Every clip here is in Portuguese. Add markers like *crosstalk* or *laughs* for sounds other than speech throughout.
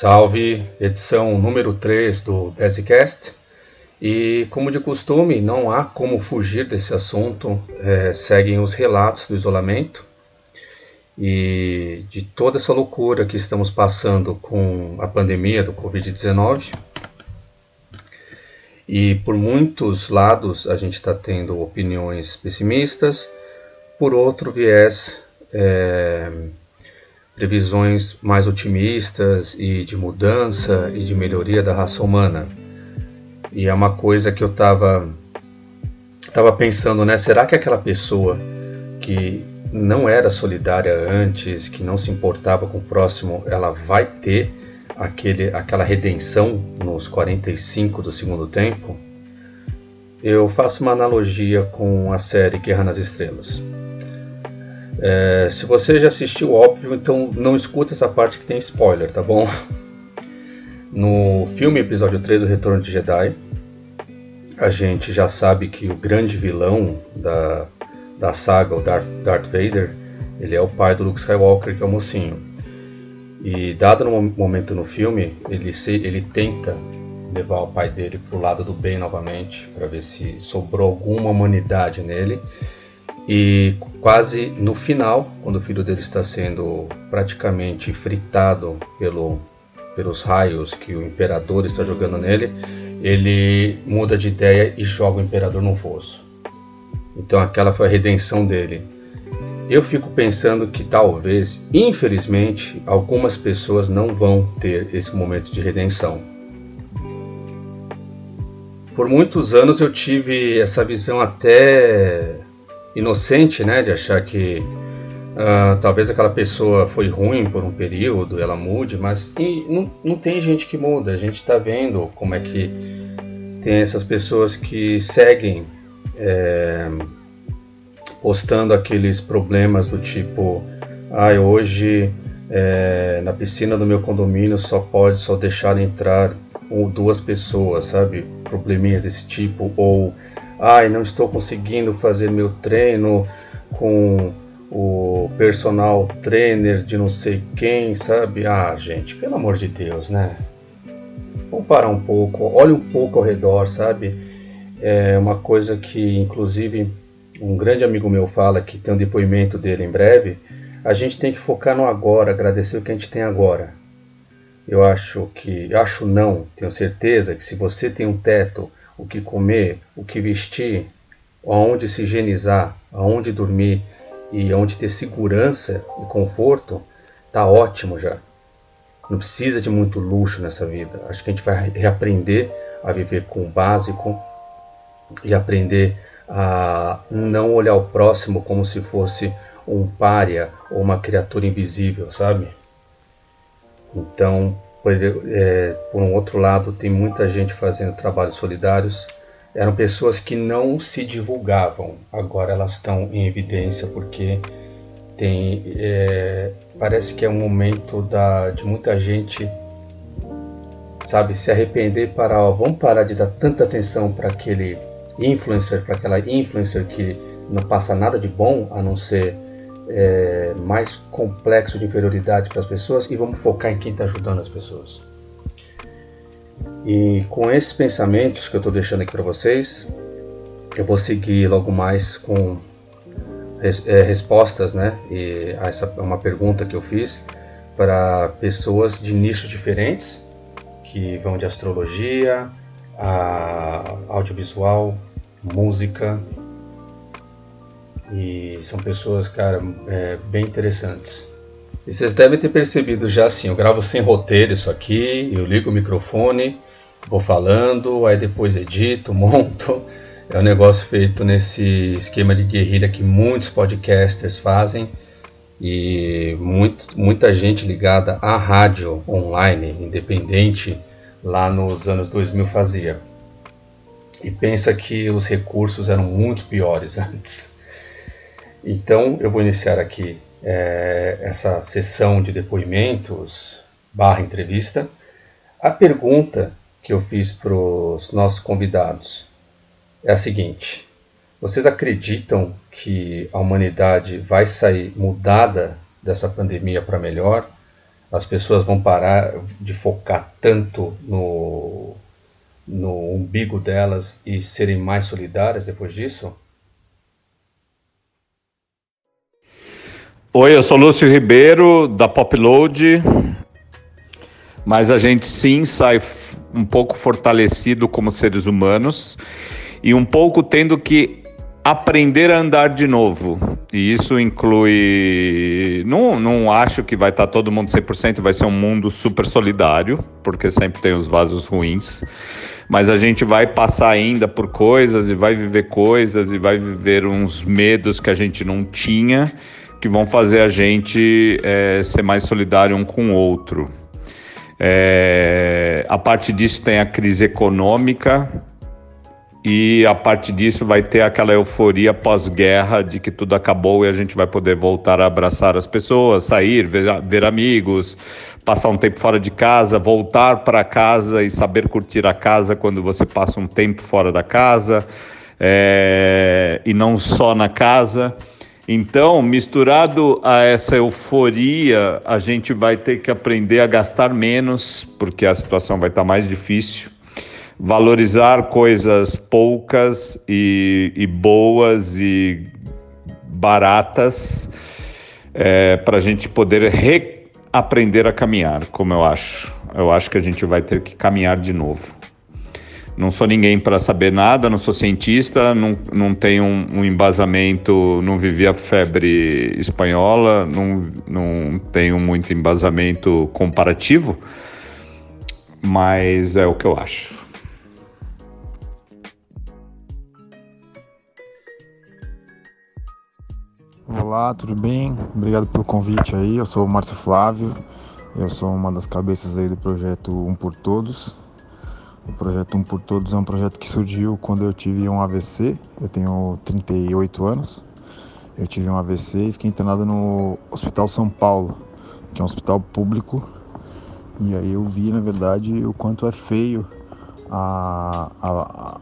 Salve, edição número 3 do Bezicast. E como de costume, não há como fugir desse assunto, é, seguem os relatos do isolamento e de toda essa loucura que estamos passando com a pandemia do Covid-19. E por muitos lados a gente está tendo opiniões pessimistas, por outro viés, é, previsões mais otimistas e de mudança e de melhoria da raça humana. E é uma coisa que eu estava tava pensando, né? Será que aquela pessoa que não era solidária antes, que não se importava com o próximo, ela vai ter aquele, aquela redenção nos 45 do segundo tempo? Eu faço uma analogia com a série Guerra nas Estrelas. É, se você já assistiu, óbvio, então não escuta essa parte que tem spoiler, tá bom? No filme episódio 3 do Retorno de Jedi, a gente já sabe que o grande vilão da, da saga, o Darth, Darth Vader, ele é o pai do Luke Skywalker, que é o mocinho. E dado no momento no filme, ele, se, ele tenta levar o pai dele para o lado do bem novamente, para ver se sobrou alguma humanidade nele. E quase no final, quando o filho dele está sendo praticamente fritado pelo, pelos raios que o imperador está jogando nele, ele muda de ideia e joga o imperador no fosso. Então aquela foi a redenção dele. Eu fico pensando que talvez, infelizmente, algumas pessoas não vão ter esse momento de redenção. Por muitos anos eu tive essa visão até inocente, né, de achar que uh, talvez aquela pessoa foi ruim por um período, ela mude, mas não, não tem gente que muda. A gente está vendo como é que tem essas pessoas que seguem é, postando aqueles problemas do tipo, ah, hoje é, na piscina do meu condomínio só pode só deixar entrar ou duas pessoas, sabe? Probleminhas desse tipo ou ai, não estou conseguindo fazer meu treino com o personal trainer de não sei quem, sabe? Ah, gente, pelo amor de Deus, né? Vamos parar um pouco, olhe um pouco ao redor, sabe? É uma coisa que, inclusive, um grande amigo meu fala que tem um depoimento dele em breve. A gente tem que focar no agora, agradecer o que a gente tem agora. Eu acho que, acho não, tenho certeza que se você tem um teto, o que comer, o que vestir, aonde se higienizar, aonde dormir e aonde ter segurança e conforto, tá ótimo já. Não precisa de muito luxo nessa vida. Acho que a gente vai reaprender a viver com o básico e aprender a não olhar o próximo como se fosse um pária ou uma criatura invisível, sabe? Então, por, é, por um outro lado, tem muita gente fazendo trabalhos solidários. Eram pessoas que não se divulgavam, agora elas estão em evidência porque tem, é, parece que é um momento da, de muita gente sabe se arrepender para ó, vamos parar de dar tanta atenção para aquele influencer, para aquela influencer que não passa nada de bom a não ser é, mais complexo de inferioridade para as pessoas e vamos focar em quem está ajudando as pessoas. E com esses pensamentos que eu estou deixando aqui para vocês, eu vou seguir logo mais com é, respostas, né? E essa é uma pergunta que eu fiz para pessoas de nichos diferentes, que vão de astrologia, a audiovisual, música, e são pessoas, cara, é, bem interessantes. E vocês devem ter percebido já assim, eu gravo sem roteiro isso aqui, eu ligo o microfone, vou falando, aí depois edito, *laughs* monto. É um negócio feito nesse esquema de guerrilha que muitos podcasters fazem e muito, muita gente ligada à rádio online, independente, lá nos anos 2000 fazia. E pensa que os recursos eram muito piores *laughs* antes. Então eu vou iniciar aqui é, essa sessão de depoimentos barra entrevista. A pergunta que eu fiz para os nossos convidados é a seguinte: vocês acreditam que a humanidade vai sair mudada dessa pandemia para melhor? as pessoas vão parar de focar tanto no, no umbigo delas e serem mais solidárias depois disso? Oi, eu sou Lúcio Ribeiro, da Popload, mas a gente sim sai um pouco fortalecido como seres humanos e um pouco tendo que aprender a andar de novo. E isso inclui. Não, não acho que vai estar todo mundo 100%, vai ser um mundo super solidário, porque sempre tem os vasos ruins. Mas a gente vai passar ainda por coisas e vai viver coisas e vai viver uns medos que a gente não tinha, que vão fazer a gente é, ser mais solidário um com o outro. É, a parte disso tem a crise econômica, e a partir disso vai ter aquela euforia pós-guerra de que tudo acabou e a gente vai poder voltar a abraçar as pessoas, sair, ver, ver amigos, passar um tempo fora de casa, voltar para casa e saber curtir a casa quando você passa um tempo fora da casa é, e não só na casa. Então, misturado a essa euforia, a gente vai ter que aprender a gastar menos, porque a situação vai estar mais difícil valorizar coisas poucas e, e boas e baratas é, para a gente poder reaprender a caminhar, como eu acho. Eu acho que a gente vai ter que caminhar de novo. Não sou ninguém para saber nada, não sou cientista, não, não tenho um, um, embasamento, não vivi a febre espanhola, não, não tenho muito embasamento comparativo, mas é o que eu acho. Olá, tudo bem? Obrigado pelo convite aí. Eu sou o Márcio Flávio. Eu sou uma das cabeças aí do projeto Um por Todos. O projeto Um por Todos é um projeto que surgiu quando eu tive um AVC. Eu tenho 38 anos. Eu tive um AVC e fiquei internado no Hospital São Paulo, que é um hospital público. E aí eu vi, na verdade, o quanto é feio a, a,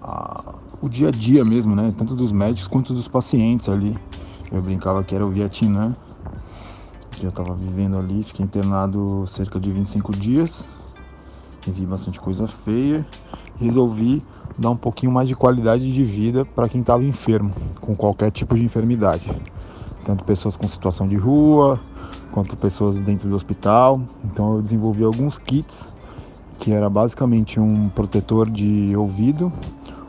a, o dia a dia mesmo, né? Tanto dos médicos quanto dos pacientes ali. Eu brincava que era o Vietnã, que eu tava vivendo ali, fiquei internado cerca de 25 dias vi bastante coisa feia. Resolvi dar um pouquinho mais de qualidade de vida para quem estava enfermo, com qualquer tipo de enfermidade. Tanto pessoas com situação de rua, quanto pessoas dentro do hospital. Então eu desenvolvi alguns kits que era basicamente um protetor de ouvido,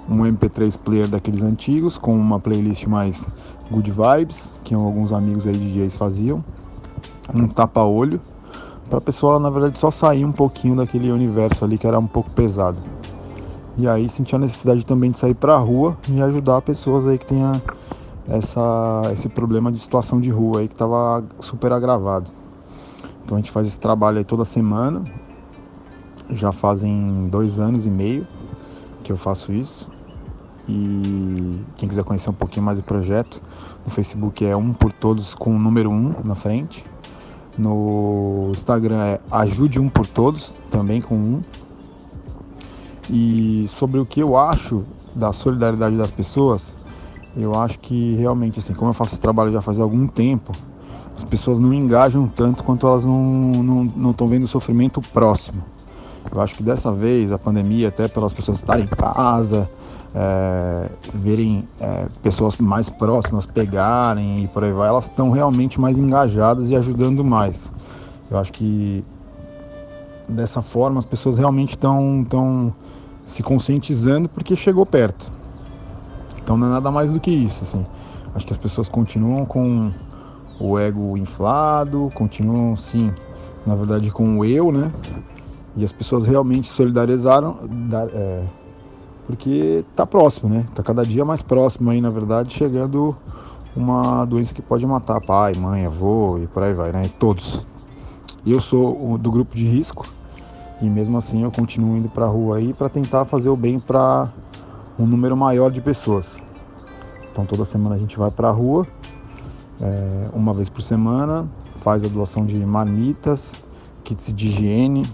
um MP3 player daqueles antigos com uma playlist mais good vibes, que alguns amigos aí DJs faziam, um tapa-olho, para a pessoa na verdade só sair um pouquinho daquele universo ali que era um pouco pesado. E aí senti a necessidade também de sair para a rua e ajudar pessoas aí que tenha essa, esse problema de situação de rua aí que estava super agravado. Então a gente faz esse trabalho aí toda semana. Já fazem dois anos e meio que eu faço isso. E quem quiser conhecer um pouquinho mais do projeto, no Facebook é um por todos com o número um na frente. No Instagram é ajude um por todos, também com um. E sobre o que eu acho da solidariedade das pessoas, eu acho que realmente assim, como eu faço esse trabalho já faz algum tempo, as pessoas não engajam tanto quanto elas não estão não, não vendo o sofrimento próximo. Eu acho que dessa vez a pandemia, até pelas pessoas estarem em casa, é, verem é, pessoas mais próximas pegarem e por aí vai, elas estão realmente mais engajadas e ajudando mais. Eu acho que dessa forma as pessoas realmente estão tão se conscientizando porque chegou perto. Então não é nada mais do que isso. Assim. Acho que as pessoas continuam com o ego inflado, continuam sim, na verdade com o eu, né? E as pessoas realmente solidarizaram, é, porque está próximo, né? Está cada dia mais próximo aí, na verdade, chegando uma doença que pode matar pai, mãe, avô e por aí vai, né? Todos. Eu sou do grupo de risco e mesmo assim eu continuo indo para a rua aí para tentar fazer o bem para um número maior de pessoas. Então toda semana a gente vai para a rua, é, uma vez por semana, faz a doação de marmitas, kits de higiene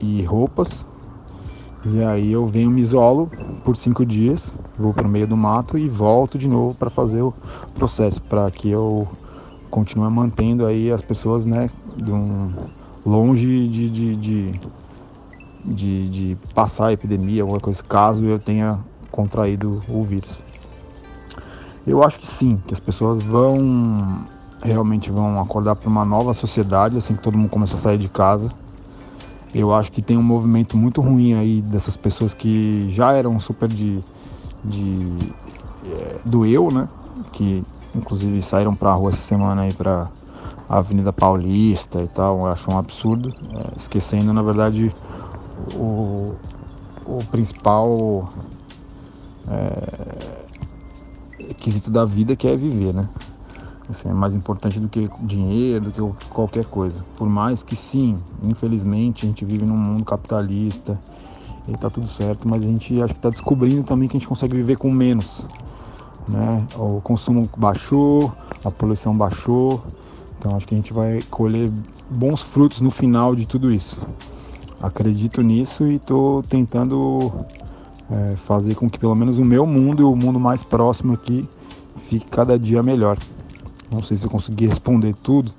e roupas e aí eu venho me isolo por cinco dias, vou para o meio do mato e volto de novo para fazer o processo, para que eu continue mantendo aí as pessoas, né, de um longe de, de, de, de, de passar a epidemia, alguma coisa, caso eu tenha contraído o vírus. Eu acho que sim, que as pessoas vão realmente vão acordar para uma nova sociedade assim que todo mundo começa a sair de casa. Eu acho que tem um movimento muito ruim aí dessas pessoas que já eram super de, de é, do eu, né? Que inclusive saíram para a rua essa semana aí para a Avenida Paulista e tal. Eu acho um absurdo, é, esquecendo na verdade o, o principal é, quesito da vida que é viver, né? Assim, é mais importante do que dinheiro, do que qualquer coisa. Por mais que sim, infelizmente a gente vive num mundo capitalista e tá tudo certo, mas a gente acho que tá descobrindo também que a gente consegue viver com menos. Né? O consumo baixou, a poluição baixou, então acho que a gente vai colher bons frutos no final de tudo isso. Acredito nisso e estou tentando é, fazer com que pelo menos o meu mundo e o mundo mais próximo aqui fique cada dia melhor. Não sei se eu consegui responder tudo,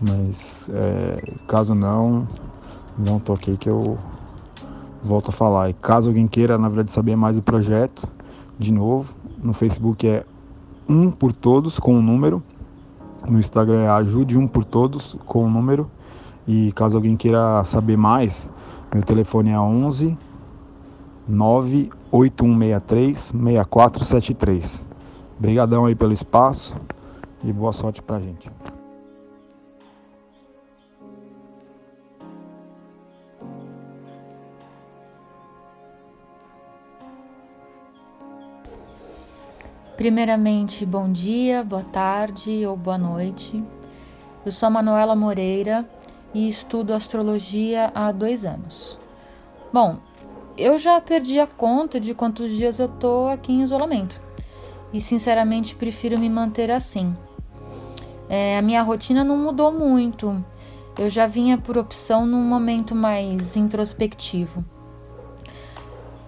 mas é, caso não, não toquei que eu volto a falar. E caso alguém queira, na verdade, saber mais do projeto, de novo, no Facebook é um por todos com o um número. No Instagram é ajude um por todos com o um número. E caso alguém queira saber mais, meu telefone é 11 98163 6473. Obrigadão aí pelo espaço e boa sorte pra gente. Primeiramente, bom dia, boa tarde ou boa noite. Eu sou a Manuela Moreira e estudo astrologia há dois anos. Bom, eu já perdi a conta de quantos dias eu tô aqui em isolamento e sinceramente prefiro me manter assim. É, a minha rotina não mudou muito. Eu já vinha por opção num momento mais introspectivo.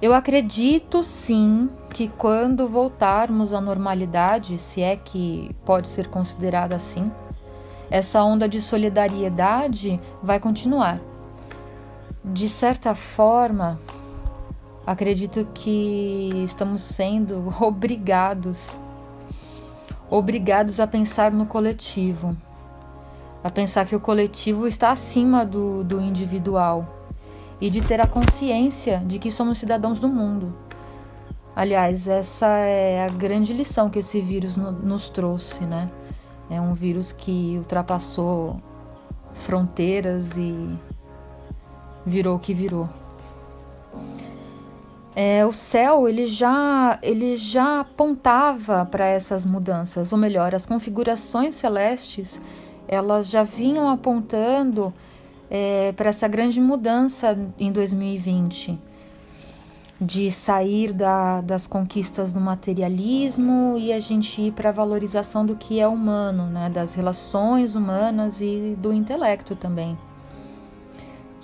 Eu acredito sim que quando voltarmos à normalidade, se é que pode ser considerada assim, essa onda de solidariedade vai continuar. De certa forma, acredito que estamos sendo *laughs* obrigados obrigados a pensar no coletivo, a pensar que o coletivo está acima do, do individual e de ter a consciência de que somos cidadãos do mundo. Aliás, essa é a grande lição que esse vírus no, nos trouxe, né? É um vírus que ultrapassou fronteiras e virou o que virou. É, o céu ele já ele já apontava para essas mudanças, ou melhor, as configurações celestes elas já vinham apontando é, para essa grande mudança em 2020 de sair da, das conquistas do materialismo e a gente ir para a valorização do que é humano, né, das relações humanas e do intelecto também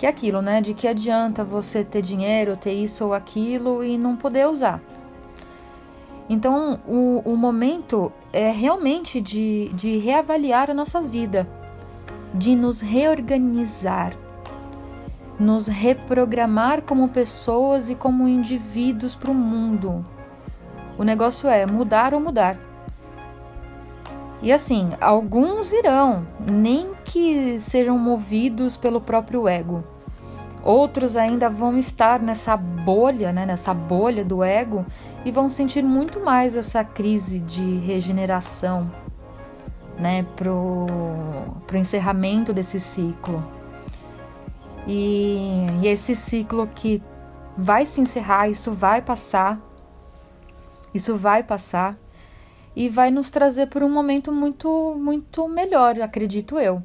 que é aquilo, né? De que adianta você ter dinheiro, ter isso ou aquilo e não poder usar. Então, o, o momento é realmente de, de reavaliar a nossa vida, de nos reorganizar, nos reprogramar como pessoas e como indivíduos para o mundo. O negócio é mudar ou mudar. E assim, alguns irão, nem que sejam movidos pelo próprio ego. Outros ainda vão estar nessa bolha, né, nessa bolha do ego e vão sentir muito mais essa crise de regeneração, né, pro, pro encerramento desse ciclo. E, e esse ciclo que vai se encerrar, isso vai passar, isso vai passar e vai nos trazer por um momento muito, muito melhor, acredito eu.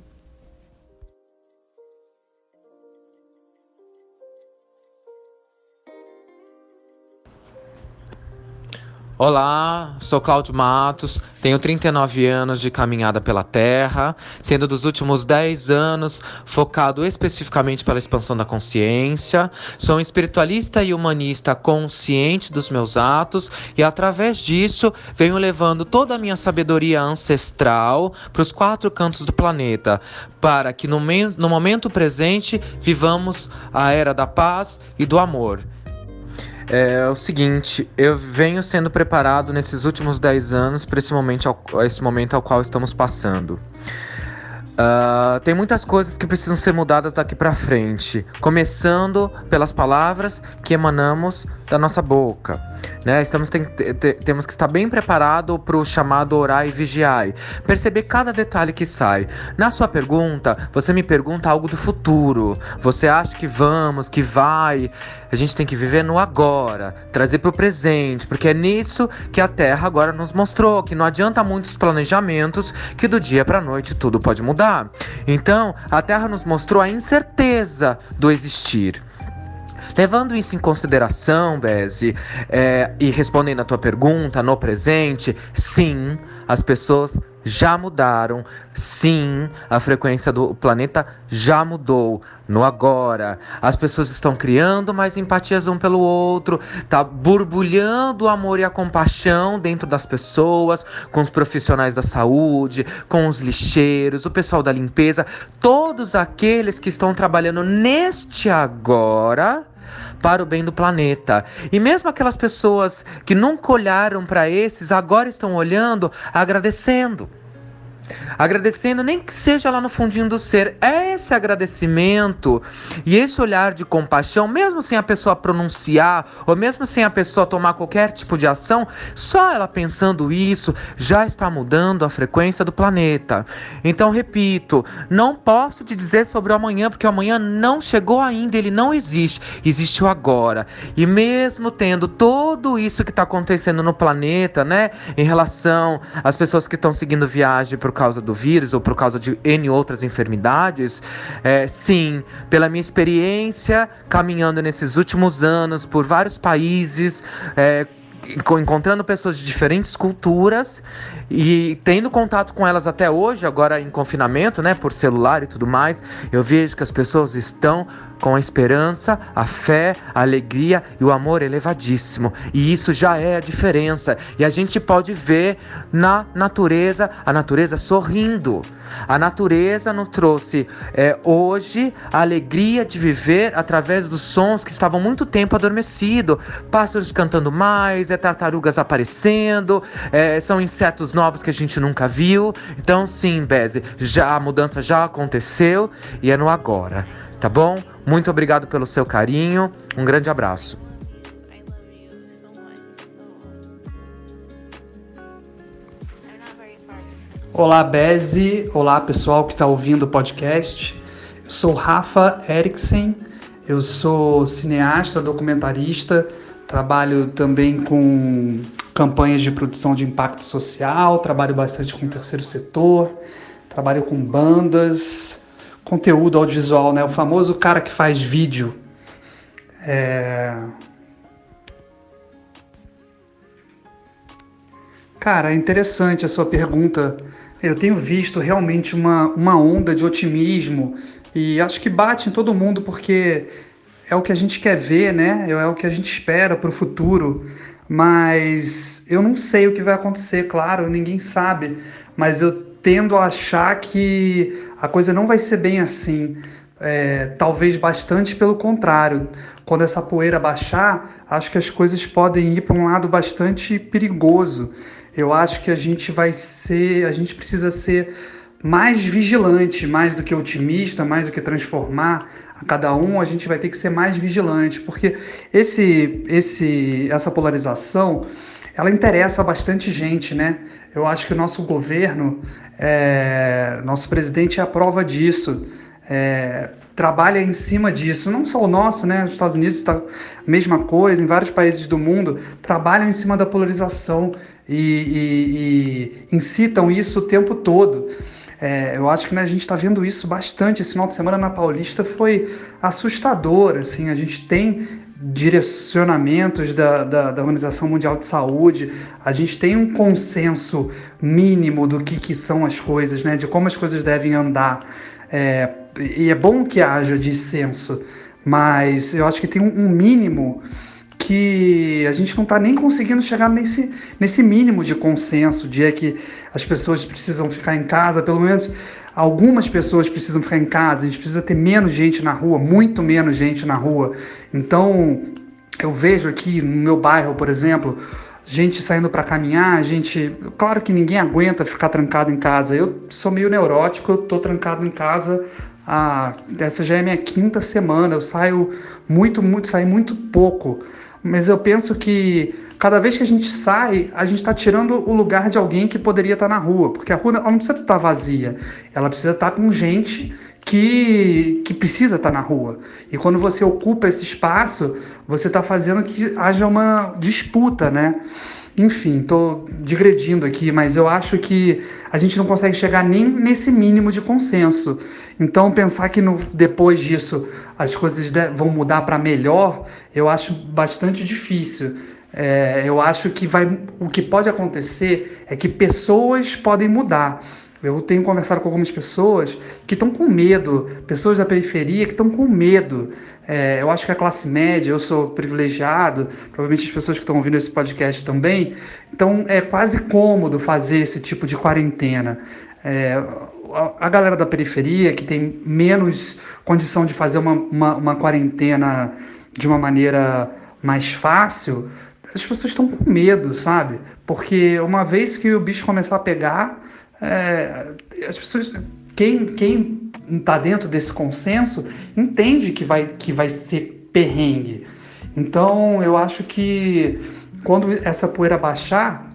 Olá, sou Cláudio Matos, tenho 39 anos de caminhada pela Terra, sendo dos últimos 10 anos focado especificamente pela expansão da consciência. Sou um espiritualista e humanista consciente dos meus atos e, através disso, venho levando toda a minha sabedoria ancestral para os quatro cantos do planeta, para que no, no momento presente vivamos a era da paz e do amor. É o seguinte, eu venho sendo preparado nesses últimos 10 anos para esse momento, ao, esse momento ao qual estamos passando. Uh, tem muitas coisas que precisam ser mudadas daqui para frente, começando pelas palavras que emanamos da nossa boca. Né? Estamos tem, te, temos que estar bem preparado para o chamado orar e vigiar. Perceber cada detalhe que sai. Na sua pergunta, você me pergunta algo do futuro. Você acha que vamos, que vai? A gente tem que viver no agora, trazer para o presente, porque é nisso que a Terra agora nos mostrou que não adianta muitos planejamentos, que do dia para noite tudo pode mudar. Então, a Terra nos mostrou a incerteza do existir. Levando isso em consideração, Beze, é, e respondendo a tua pergunta, no presente, sim, as pessoas já mudaram. Sim, a frequência do planeta já mudou. No agora, as pessoas estão criando mais empatias um pelo outro, tá borbulhando o amor e a compaixão dentro das pessoas, com os profissionais da saúde, com os lixeiros, o pessoal da limpeza, todos aqueles que estão trabalhando neste agora para o bem do planeta. E mesmo aquelas pessoas que nunca olharam para esses, agora estão olhando, agradecendo. Agradecendo, nem que seja lá no fundinho do ser. É esse agradecimento e esse olhar de compaixão, mesmo sem a pessoa pronunciar, ou mesmo sem a pessoa tomar qualquer tipo de ação, só ela pensando isso já está mudando a frequência do planeta. Então, repito, não posso te dizer sobre o amanhã, porque o amanhã não chegou ainda, ele não existe. Existe o agora. E mesmo tendo tudo isso que está acontecendo no planeta, né, em relação às pessoas que estão seguindo viagem por causa do vírus ou por causa de N outras enfermidades, é, sim, pela minha experiência caminhando nesses últimos anos por vários países, é, encontrando pessoas de diferentes culturas e tendo contato com elas até hoje, agora em confinamento, né, por celular e tudo mais, eu vejo que as pessoas estão com a esperança, a fé, a alegria e o amor elevadíssimo. E isso já é a diferença. E a gente pode ver na natureza, a natureza sorrindo. A natureza nos trouxe é, hoje a alegria de viver através dos sons que estavam muito tempo adormecidos. Pássaros cantando mais, é tartarugas aparecendo, é, são insetos novos que a gente nunca viu. Então, sim, Beze, já a mudança já aconteceu e é no agora tá bom? Muito obrigado pelo seu carinho. Um grande abraço. Olá, Beze. Olá, pessoal que está ouvindo o podcast. Eu sou Rafa Eriksen. Eu sou cineasta, documentarista. Trabalho também com campanhas de produção de impacto social. Trabalho bastante com o terceiro setor. Trabalho com bandas conteúdo audiovisual, né? O famoso cara que faz vídeo. É... Cara, é interessante a sua pergunta. Eu tenho visto realmente uma, uma onda de otimismo e acho que bate em todo mundo porque é o que a gente quer ver, né? É o que a gente espera para o futuro. Mas eu não sei o que vai acontecer, claro, ninguém sabe. Mas eu tendo a achar que a coisa não vai ser bem assim. É, talvez bastante pelo contrário. Quando essa poeira baixar, acho que as coisas podem ir para um lado bastante perigoso. Eu acho que a gente vai ser, a gente precisa ser mais vigilante, mais do que otimista, mais do que transformar a cada um, a gente vai ter que ser mais vigilante, porque esse, esse, essa polarização, ela interessa bastante gente, né? Eu acho que o nosso governo é, nosso presidente é a prova disso. É, trabalha em cima disso, não só o nosso, né? Os Estados Unidos está mesma coisa, em vários países do mundo trabalham em cima da polarização e, e, e incitam isso o tempo todo. É, eu acho que né, a gente está vendo isso bastante. Esse final de semana na Paulista foi assustador. Assim, a gente tem direcionamentos da, da, da, Organização Mundial de Saúde, a gente tem um consenso mínimo do que, que são as coisas, né? de como as coisas devem andar. É, e é bom que haja dissenso, mas eu acho que tem um, um mínimo que a gente não está nem conseguindo chegar nesse, nesse mínimo de consenso, de é que as pessoas precisam ficar em casa, pelo menos algumas pessoas precisam ficar em casa, a gente precisa ter menos gente na rua, muito menos gente na rua. Então, eu vejo aqui no meu bairro, por exemplo, gente saindo para caminhar, gente, claro que ninguém aguenta ficar trancado em casa. Eu sou meio neurótico, eu tô trancado em casa a essa já é minha quinta semana. Eu saio muito, muito, saio muito pouco. Mas eu penso que cada vez que a gente sai, a gente está tirando o lugar de alguém que poderia estar tá na rua, porque a rua não precisa estar tá vazia, ela precisa estar tá com gente que, que precisa estar na rua. E quando você ocupa esse espaço, você está fazendo que haja uma disputa, né? Enfim, estou digredindo aqui, mas eu acho que a gente não consegue chegar nem nesse mínimo de consenso. Então, pensar que no, depois disso as coisas vão mudar para melhor, eu acho bastante difícil. É, eu acho que vai, o que pode acontecer é que pessoas podem mudar. Eu tenho conversado com algumas pessoas que estão com medo, pessoas da periferia que estão com medo. É, eu acho que a classe média, eu sou privilegiado, provavelmente as pessoas que estão ouvindo esse podcast também, então é quase cômodo fazer esse tipo de quarentena. É, a galera da periferia que tem menos condição de fazer uma, uma, uma quarentena de uma maneira mais fácil, as pessoas estão com medo, sabe? Porque uma vez que o bicho começar a pegar, é, as pessoas, quem quem está dentro desse consenso entende que vai que vai ser perrengue. Então eu acho que quando essa poeira baixar,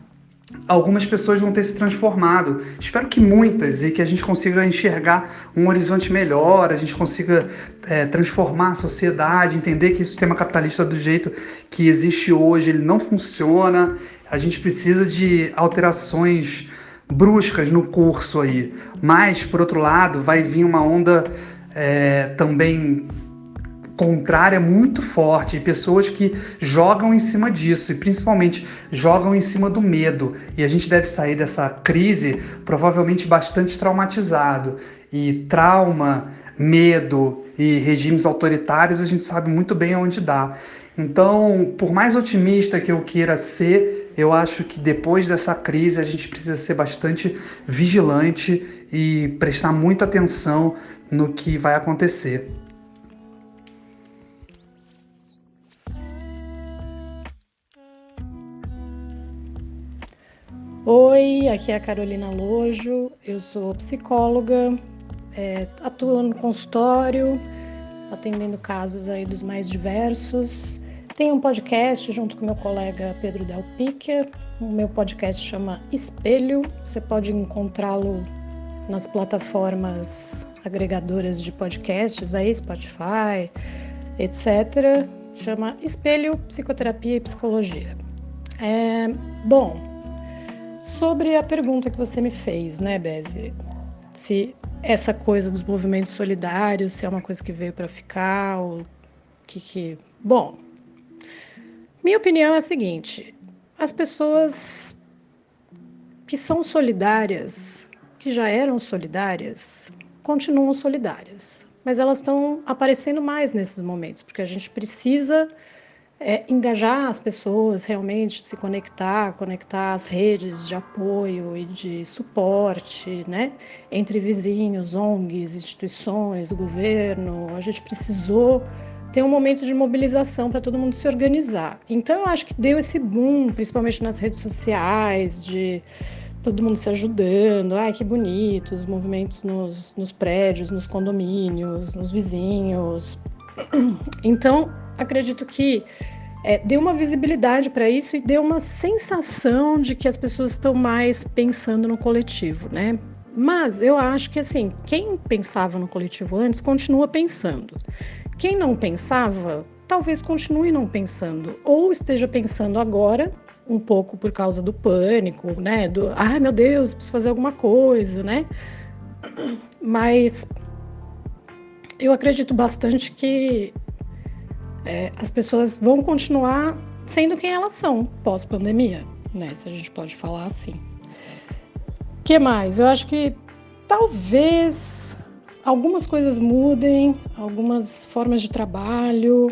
algumas pessoas vão ter se transformado. Espero que muitas e que a gente consiga enxergar um horizonte melhor, a gente consiga é, transformar a sociedade, entender que o sistema capitalista do jeito que existe hoje ele não funciona. A gente precisa de alterações bruscas no curso aí. Mas, por outro lado, vai vir uma onda é, também contrária muito forte, e pessoas que jogam em cima disso e principalmente jogam em cima do medo. E a gente deve sair dessa crise provavelmente bastante traumatizado. E trauma, medo e regimes autoritários a gente sabe muito bem onde dá. Então, por mais otimista que eu queira ser, eu acho que depois dessa crise a gente precisa ser bastante vigilante e prestar muita atenção no que vai acontecer. Oi, aqui é a Carolina Lojo, eu sou psicóloga, é, atuo no consultório, atendendo casos aí dos mais diversos. Tenho um podcast junto com meu colega Pedro Del Pique. O meu podcast chama Espelho. Você pode encontrá-lo nas plataformas agregadoras de podcasts aí, Spotify, etc. Chama Espelho, Psicoterapia e Psicologia. É, bom, Sobre a pergunta que você me fez, né, Beze? Se essa coisa dos movimentos solidários, se é uma coisa que veio para ficar, ou que que. Bom, minha opinião é a seguinte: as pessoas que são solidárias, que já eram solidárias, continuam solidárias, mas elas estão aparecendo mais nesses momentos, porque a gente precisa é, engajar as pessoas realmente, se conectar, conectar as redes de apoio e de suporte, né, entre vizinhos, ONGs, instituições, governo. A gente precisou ter um momento de mobilização para todo mundo se organizar. Então, eu acho que deu esse boom, principalmente nas redes sociais, de todo mundo se ajudando. Ai, que bonito, os movimentos nos, nos prédios, nos condomínios, nos vizinhos. Então, acredito que é, deu uma visibilidade para isso e deu uma sensação de que as pessoas estão mais pensando no coletivo, né? Mas eu acho que assim, quem pensava no coletivo antes continua pensando. Quem não pensava, talvez continue não pensando, ou esteja pensando agora, um pouco por causa do pânico, né? Do ai meu Deus, preciso fazer alguma coisa, né? Mas eu acredito bastante que é, as pessoas vão continuar sendo quem elas são pós-pandemia, né? Se a gente pode falar assim. O que mais? Eu acho que talvez algumas coisas mudem, algumas formas de trabalho,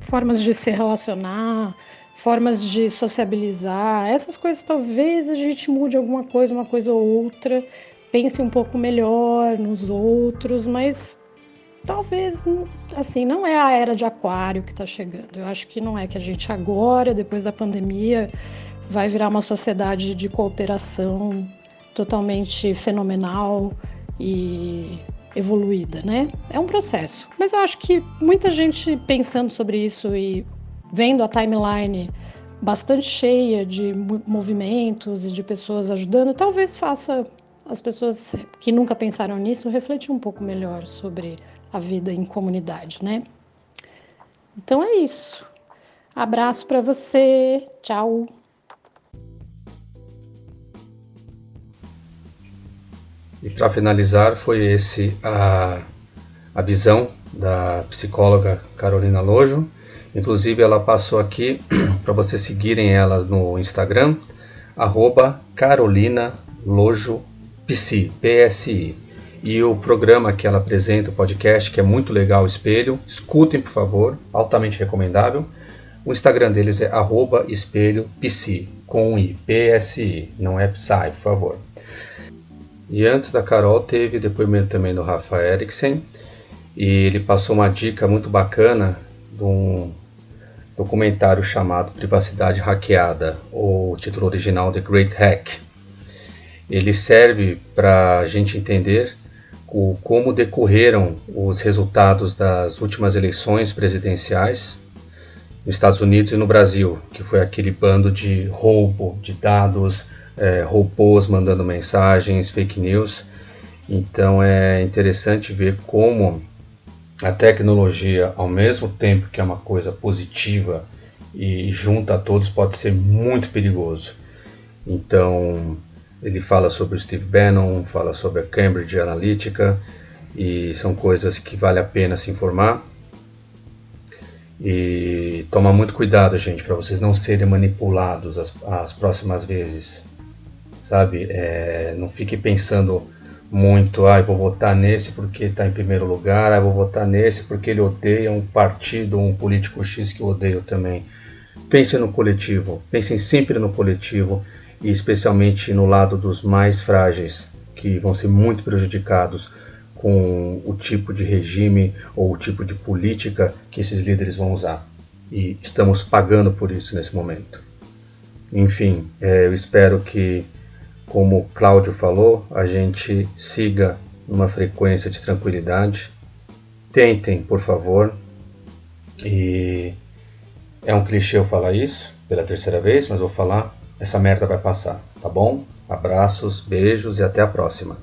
formas de se relacionar, formas de sociabilizar. Essas coisas talvez a gente mude alguma coisa, uma coisa ou outra, pense um pouco melhor nos outros, mas talvez assim não é a era de aquário que está chegando. Eu acho que não é que a gente agora, depois da pandemia, vai virar uma sociedade de cooperação totalmente fenomenal e evoluída, né? É um processo. Mas eu acho que muita gente pensando sobre isso e vendo a timeline bastante cheia de movimentos e de pessoas ajudando, talvez faça as pessoas que nunca pensaram nisso refletir um pouco melhor sobre a vida em comunidade, né? Então é isso. Abraço para você. Tchau. E para finalizar, foi esse a, a visão da psicóloga Carolina Lojo. Inclusive, ela passou aqui *clears throat* para vocês seguirem ela no Instagram, arroba Carolina Lojo PSI. E o programa que ela apresenta, o podcast, que é muito legal, o Espelho, escutem por favor, altamente recomendável. O Instagram deles é arroba espelho psi, com um I, PSI, não é Psy, por favor. E antes da Carol teve depoimento também do Rafa Eriksen, e ele passou uma dica muito bacana de um documentário chamado Privacidade Hackeada, ou o título original The Great Hack. Ele serve para a gente entender o, como decorreram os resultados das últimas eleições presidenciais nos Estados Unidos e no Brasil, que foi aquele bando de roubo de dados, é, robôs mandando mensagens, fake news. Então é interessante ver como a tecnologia, ao mesmo tempo que é uma coisa positiva e junta a todos, pode ser muito perigoso. Então ele fala sobre o Steve Bannon, fala sobre a Cambridge Analytica e são coisas que vale a pena se informar. E toma muito cuidado, gente, para vocês não serem manipulados as, as próximas vezes, sabe? É, não fique pensando muito, ah, vou votar nesse porque está em primeiro lugar, ah, vou votar nesse porque ele odeia um partido, um político X que eu odeio também. Pense no coletivo, pensem sempre no coletivo e especialmente no lado dos mais frágeis, que vão ser muito prejudicados com o tipo de regime ou o tipo de política que esses líderes vão usar. E estamos pagando por isso nesse momento. Enfim, é, eu espero que, como Cláudio falou, a gente siga numa frequência de tranquilidade. Tentem, por favor. E é um clichê eu falar isso pela terceira vez, mas vou falar essa merda vai passar, tá bom? Abraços, beijos e até a próxima.